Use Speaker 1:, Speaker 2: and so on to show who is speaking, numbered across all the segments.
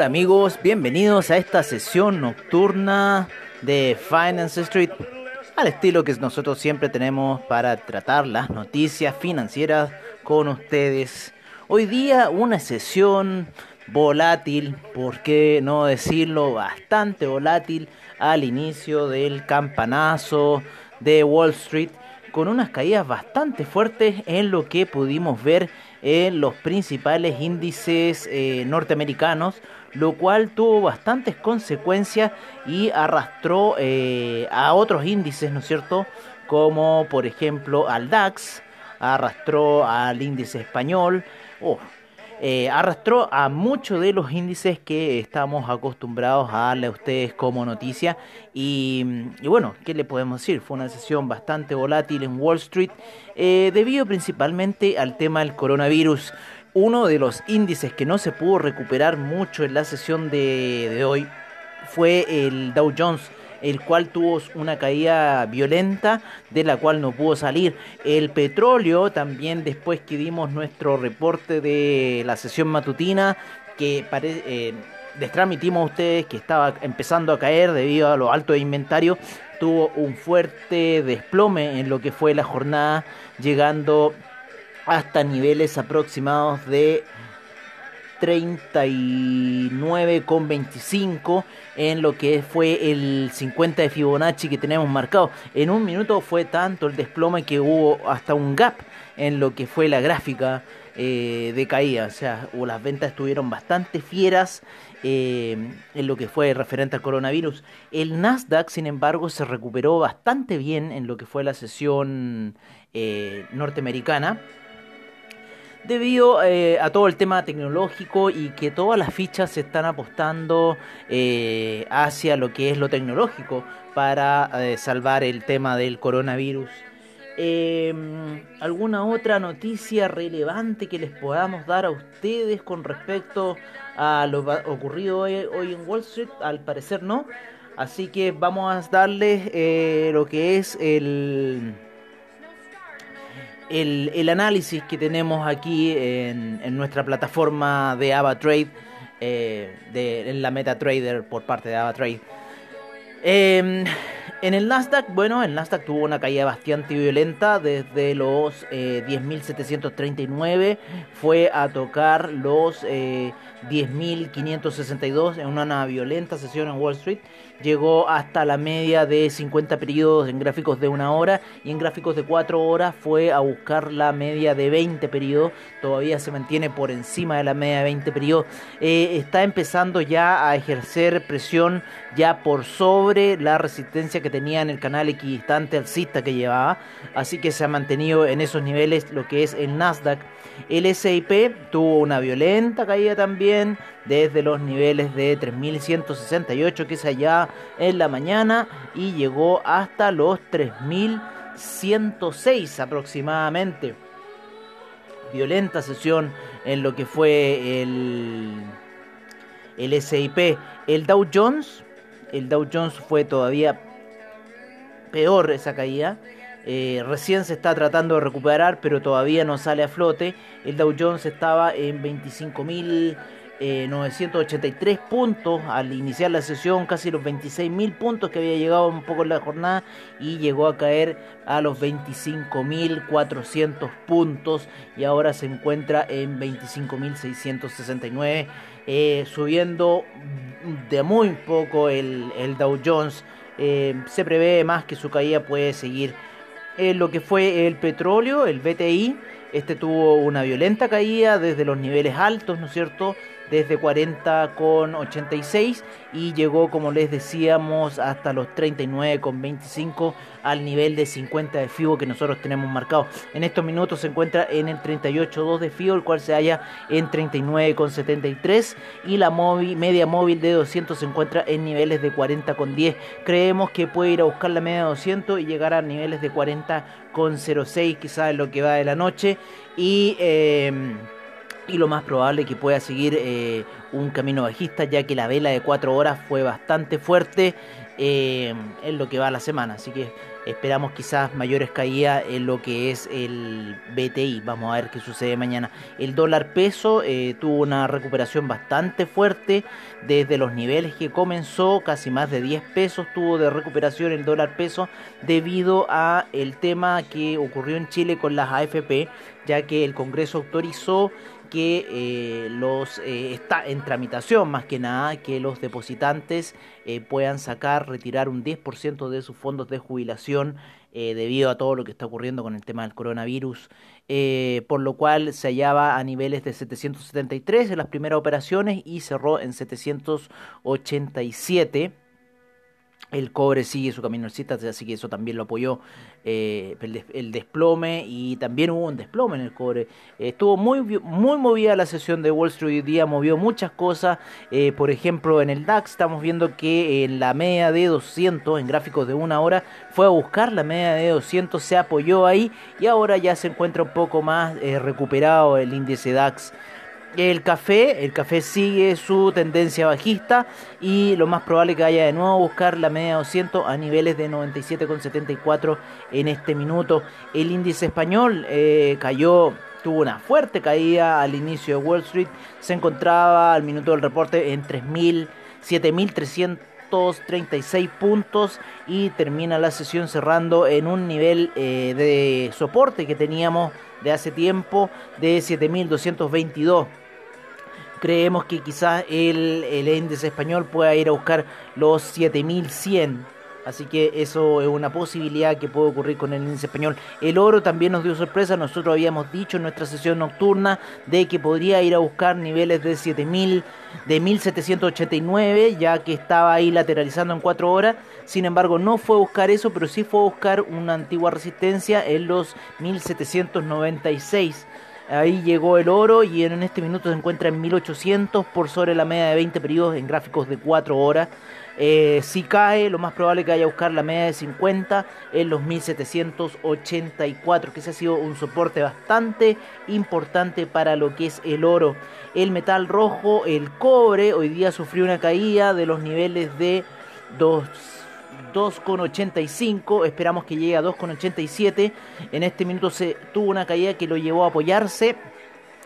Speaker 1: Hola amigos, bienvenidos a esta sesión nocturna de Finance Street, al estilo que nosotros siempre tenemos para tratar las noticias financieras con ustedes. Hoy día una sesión volátil, por qué no decirlo, bastante volátil al inicio del campanazo de Wall Street, con unas caídas bastante fuertes en lo que pudimos ver en los principales índices eh, norteamericanos, lo cual tuvo bastantes consecuencias y arrastró eh, a otros índices, ¿no es cierto? Como por ejemplo al DAX, arrastró al índice español, oh, eh, arrastró a muchos de los índices que estamos acostumbrados a darle a ustedes como noticia. Y, bueno, ¿qué le podemos decir? Fue una sesión bastante volátil en Wall Street eh, debido principalmente al tema del coronavirus. Uno de los índices que no se pudo recuperar mucho en la sesión de, hoy fue el Dow Jones el cual tuvo una caída violenta de la cual no pudo salir. El petróleo también después que dimos nuestro reporte de la sesión matutina que eh, les transmitimos a ustedes que estaba empezando a caer debido a lo alto de inventario, tuvo un fuerte desplome en lo que fue la jornada, llegando hasta niveles aproximados de 39,25 en lo que fue el 50 de Fibonacci que tenemos marcado. En un minuto fue tanto el desplome que hubo hasta un gap en lo que fue la gráfica eh, de caída. O sea, las ventas estuvieron bastante fieras eh, en lo que fue referente al coronavirus. El Nasdaq, sin embargo, se recuperó bastante bien en lo que fue la sesión eh, norteamericana debido eh, a todo el tema tecnológico y que todas las fichas se están apostando eh, hacia lo que es lo tecnológico para eh, salvar el tema del coronavirus. Em, ¿Alguna otra noticia relevante que les podamos dar a ustedes con respecto a lo ocurrido hoy, hoy en Wall Street? Al parecer no. Así que vamos a darles lo que es el el, análisis que tenemos aquí en, nuestra plataforma de AvaTrade, eh, en la MetaTrader por parte de AvaTrade. Eh, en el Nasdaq, bueno, el Nasdaq tuvo una caída bastante violenta desde los 10.739, eh, fue a tocar los 10.562 en una violenta sesión en Wall Street. Llegó hasta la media de 50 periodos en gráficos de una hora y en gráficos de 4 horas fue a buscar la media de 20 periodos, todavía se mantiene por encima de la media de 20 periodos, eh, está empezando ya a ejercer presión ya por sobre la resistencia que tenía en el canal equidistante alcista que llevaba, así que se ha mantenido en esos niveles lo que es el Nasdaq. El SIP tuvo una violenta caída también desde los niveles de 3168 que es allá en la mañana y llegó hasta los 3106 aproximadamente. Violenta sesión en lo que fue el, el SIP. El Dow Jones, el Dow Jones fue todavía peor esa caída. Eh, recién se está tratando de recuperar, pero todavía no sale a flote. El Dow Jones estaba en 25.000 983 eh, puntos al iniciar la sesión, casi los 26.000 puntos que había llegado un poco en la jornada y llegó a caer a los 25.400 puntos y ahora se encuentra en 25.669, eh, subiendo de muy poco el, Dow Jones. Eh, se prevé más que su caída puede seguir. lo que fue el petróleo, el BTI, este tuvo una violenta caída desde los niveles altos, ¿no es cierto? Desde 40,86 y llegó, como les decíamos, hasta los 39,25 al nivel de 50 de FIBO que nosotros tenemos marcado. En estos minutos se encuentra en el 38.2 de FIBO, el cual se halla en 39,73 y la móvil, media móvil de 200 se encuentra en niveles de 40,10. Creemos que puede ir a buscar la media de 200 y llegar a niveles de 40,06 quizás en lo que va de la noche y... Eh, y lo más probable que pueda seguir eh, un camino bajista ya que la vela de 4 horas fue bastante fuerte eh, en lo que va la semana. Así que esperamos quizás mayores caídas en lo que es el BTI vamos a ver qué sucede mañana. El dólar peso eh, tuvo una recuperación bastante fuerte desde los niveles que comenzó casi más de 10 pesos tuvo de recuperación el dólar peso debido a el tema que ocurrió en Chile con las AFP ya que el Congreso autorizó que eh, los eh, está en tramitación más que nada que los depositantes eh, puedan sacar retirar un 10% de sus fondos de jubilación debido a todo lo que está ocurriendo con el tema del coronavirus. Por lo cual se hallaba a niveles de 773 en las primeras operaciones y cerró en 787 el cobre sigue su camino alcista, así que eso también lo apoyó eh, el, desplome y también hubo un desplome en el cobre. estuvo muy, muy movida la sesión de Wall Street hoy día, movió muchas cosas. Eh, por ejemplo, en el DAX estamos viendo que en la media de 200, en gráficos de una hora, fue a buscar la media de 200, se apoyó ahí y ahora ya se encuentra un poco más eh, recuperado el índice DAX. El café, el café sigue su tendencia bajista y lo más probable que vaya de nuevo a buscar la media 200 a niveles de 97,74 en este minuto. El índice español eh, cayó, tuvo una fuerte caída al inicio de Wall Street, se encontraba al minuto del reporte en 3.000, 7.336 puntos y termina la sesión cerrando en un nivel eh, de soporte que teníamos de hace tiempo de 7.222 creemos que quizás el, el índice español pueda ir a buscar los 7100. Así que eso es una posibilidad que puede ocurrir con el índice español. El oro también nos dio sorpresa. Nosotros habíamos dicho en nuestra sesión nocturna de que podría ir a buscar niveles de 7000, de 1789, ya que estaba ahí lateralizando en 4 horas. Sin embargo, no fue a buscar eso, pero sí fue a buscar una antigua resistencia en los 1796. Ahí llegó el oro y en este minuto se encuentra en 1800 por sobre la media de 20 periodos en gráficos de 4 horas. Eh, si cae, lo más probable que vaya a buscar la media de 50 en los 1784, que ese ha sido un soporte bastante importante para lo que es el oro. El metal rojo, el cobre, hoy día sufrió una caída de los niveles de 2 2,85. Esperamos que llegue a 2,87. En este minuto se tuvo una caída que lo llevó a apoyarse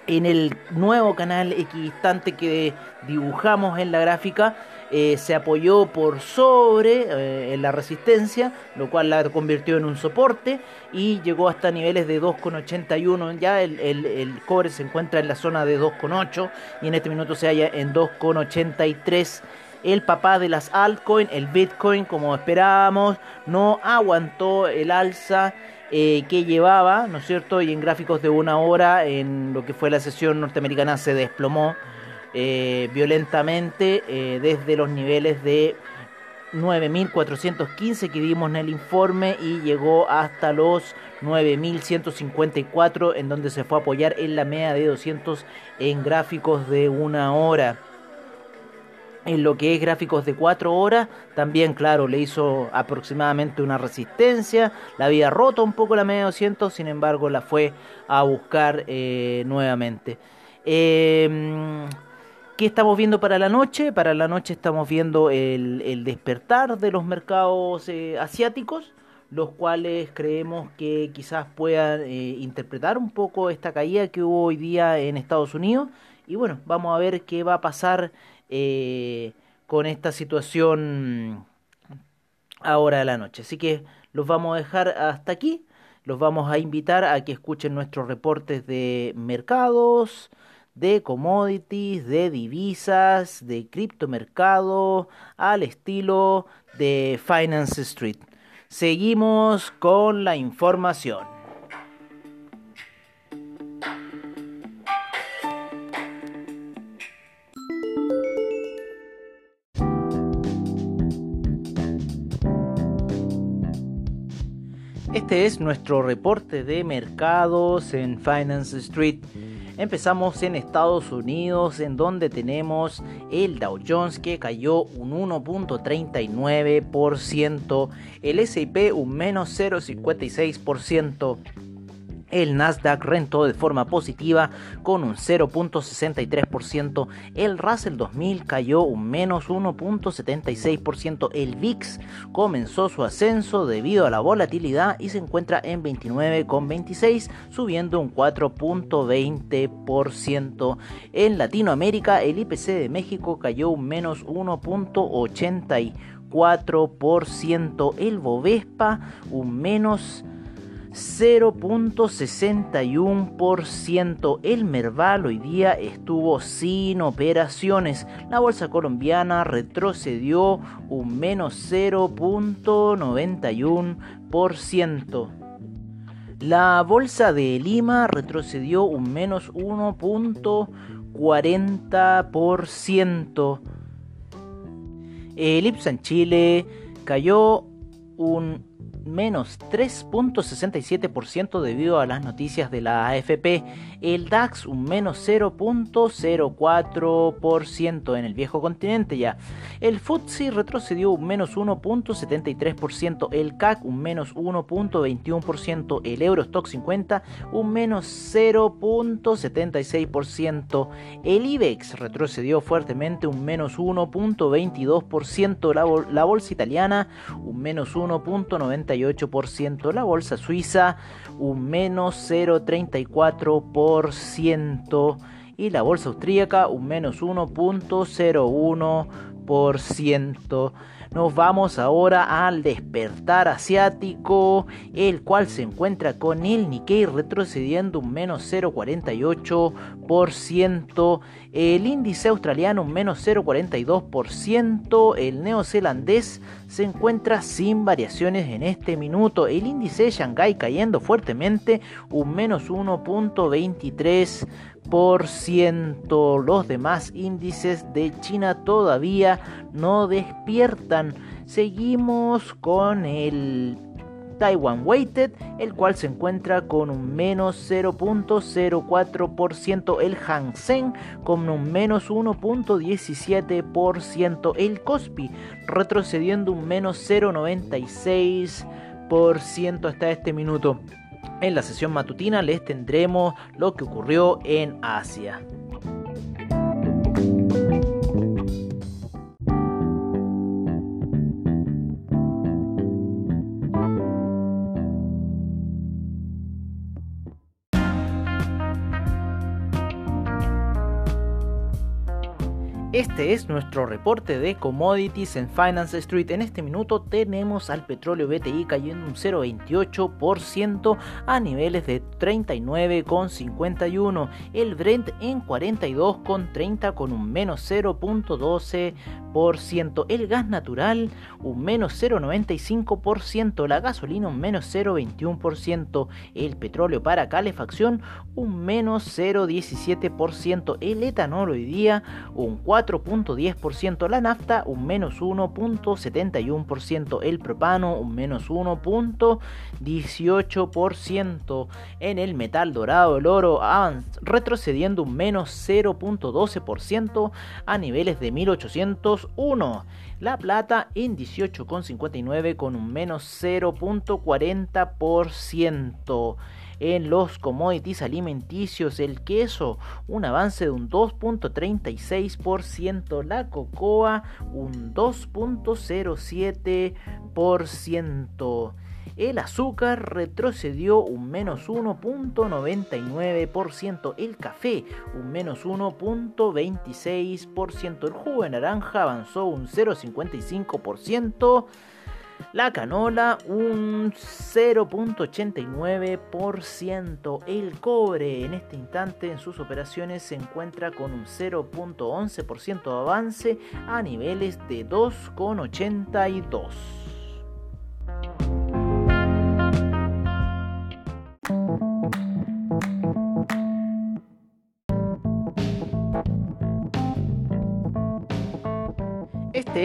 Speaker 1: en el nuevo canal equidistante que dibujamos en la gráfica. Eh, se apoyó por sobre eh, en la resistencia, lo cual la convirtió en un soporte y llegó hasta niveles de 2,81. Ya el, el, cobre se encuentra en la zona de 2,8 y en este minuto se halla en 2,83 el papá de las altcoins, el Bitcoin, como esperábamos, no aguantó el alza eh, que llevaba, ¿no es cierto? Y en gráficos de una hora, en lo que fue la sesión norteamericana, se desplomó eh, violentamente eh, desde los niveles de 9.415 que dimos en el informe y llegó hasta los 9.154 en donde se fue a apoyar en la media de 200 en gráficos de una hora en lo que es gráficos de 4 horas, también claro, le hizo aproximadamente una resistencia, la había roto un poco la media 200, sin embargo la fue a buscar eh, nuevamente. Em, ¿Qué estamos viendo para la noche? Para la noche estamos viendo el, despertar de los mercados eh, asiáticos, los cuales creemos que quizás puedan eh, interpretar un poco esta caída que hubo hoy día en Estados Unidos. Y bueno, vamos a ver qué va a pasar eh, con esta situación ahora de la noche. Así que los vamos a dejar hasta aquí. Los vamos a invitar a que escuchen nuestros reportes de mercados, de commodities, de divisas, de criptomercado, al estilo de Finance Street. Seguimos con la información. Este es nuestro reporte de mercados en Finance Street. Empezamos en Estados Unidos en donde tenemos el Dow Jones que cayó un 1.39%, el S&P un menos 0.56%, el Nasdaq rentó de forma positiva con un 0.63%. El Russell 2000 cayó un menos 1.76%. El VIX comenzó su ascenso debido a la volatilidad y se encuentra en 29,26, subiendo un 4.20%. En Latinoamérica, el IPC de México cayó un menos 1.84%. El Bovespa un menos 0.61%. El Merval hoy día estuvo sin operaciones. La bolsa colombiana retrocedió un menos 0.91%. La bolsa de Lima retrocedió un menos 1.40%. El IPSA en Chile cayó un menos 3.67% debido a las noticias de la AFP. El DAX un menos 0.04% en el viejo continente ya. El FTSE retrocedió un menos 1.73%. El CAC un menos 1.21%. El Eurostock 50 un menos 0.76%. El IBEX retrocedió fuertemente un menos 1.22%. La, bolsa italiana un menos 1.90 la bolsa suiza un menos 0,34% y la bolsa austríaca un menos 1.01%. Nos vamos ahora al despertar asiático, el cual se encuentra con el Nikkei retrocediendo un menos 0,48%, el índice australiano un menos 0,42%, el neozelandés se encuentra sin variaciones en este minuto, el índice de Shanghai cayendo fuertemente un menos 1,23%. Los demás índices de China todavía no despiertan. Seguimos con el Taiwan Weighted, el cual se encuentra con un menos 0.04%, el Hang Seng con un menos 1.17%, el Kospi retrocediendo un menos 0.96% hasta este minuto. En la sesión matutina les tendremos lo que ocurrió en Asia. Es nuestro reporte de commodities en Finance Street. En este minuto tenemos al petróleo BTI cayendo un 0,28% a niveles de 39,51. El Brent en 42,30 con un menos 0,12%. El gas natural un menos 0,95%. La gasolina un menos 0,21%. El petróleo para calefacción un menos 0,17%. El etanol hoy día un 4 4.10%, la nafta un menos 1.71%, el propano un menos 1.18%, en el metal dorado el oro retrocediendo un menos 0.12% a niveles de 1801, la plata en 18.59 con un menos 0.40% en los commodities alimenticios, el queso un avance de un 2.36%, la cocoa un 2.07%. El azúcar retrocedió un menos 1.99%. El café un menos 1.26%. El jugo de naranja avanzó un 0.55%. La canola un 0.89%. El cobre en este instante en sus operaciones se encuentra con un 0.11% de avance a niveles de 2.82.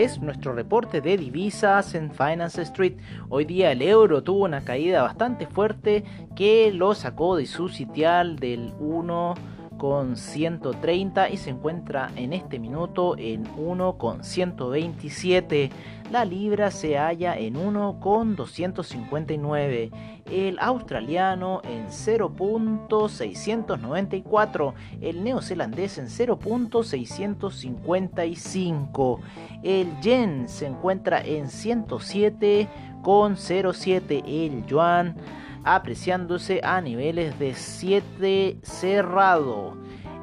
Speaker 1: es nuestro reporte de divisas en Finance Street. Hoy día el euro tuvo una caída bastante fuerte que lo sacó de su sitial del 1 con 130 y se encuentra en este minuto en 1 con 127. La libra se halla en 1 con 259. El australiano en 0.694. El neozelandés en 0.655. El yen se encuentra en 107 con 07. El yuan apreciándose a niveles de 7 cerrado.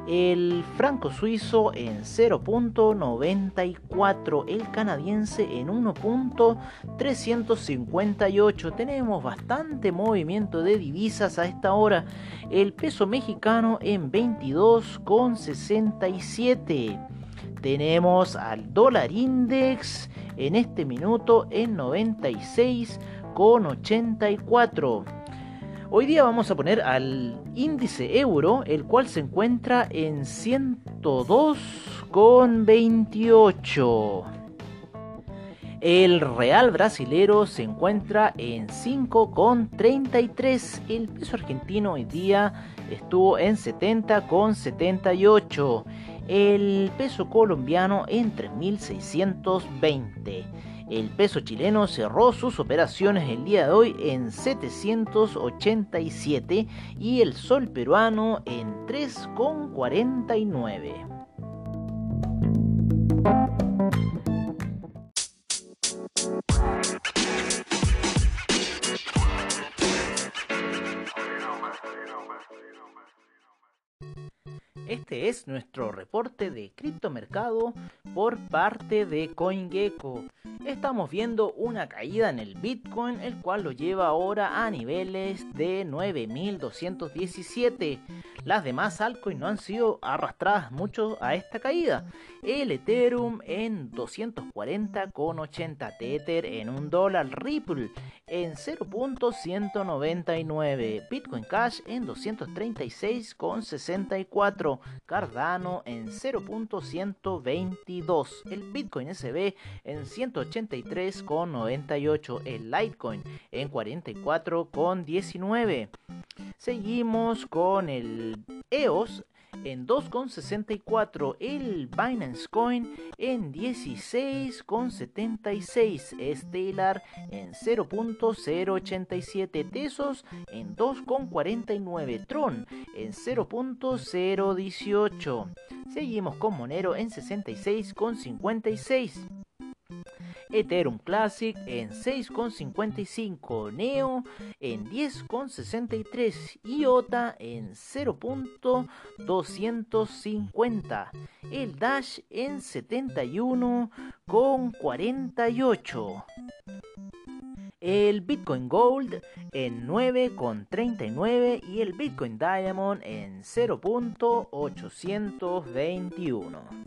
Speaker 1: El franco suizo en 0.94, el canadiense en 1.358. Tenemos bastante movimiento de divisas a esta hora. El peso mexicano en 22.67. Tenemos al dólar index en este minuto en 96.84. Hoy día vamos a poner al índice euro, el cual se encuentra en 102,28. El real brasilero se encuentra en 5,33. El peso argentino hoy día estuvo en 70,78. El peso colombiano en 3.620. El peso chileno cerró sus operaciones el día de hoy en 787 y el sol peruano en 3,49. Es nuestro reporte de criptomercado por parte de CoinGecko estamos viendo una caída en el Bitcoin, el cual lo lleva ahora a niveles de 9217. Las demás altcoins no han sido arrastradas mucho a esta caída. El Ethereum en 240,80 Tether en 1 dólar, Ripple en 0.199, Bitcoin Cash en 236,64, Cardano en 0.122, el Bitcoin SB en 183,98, el Litecoin en 44,19. Seguimos con el EOS en 2,64 el Binance Coin en 16,76 Stellar en 0.087 Tesos en 2,49 Tron en 0.018 seguimos con Monero en 66,56 Ethereum Classic en 6,55, Neo en 10,63, IOTA en 0.250, el Dash en 71,48. El Bitcoin Gold en 9,39 y el Bitcoin Diamond en 0.821.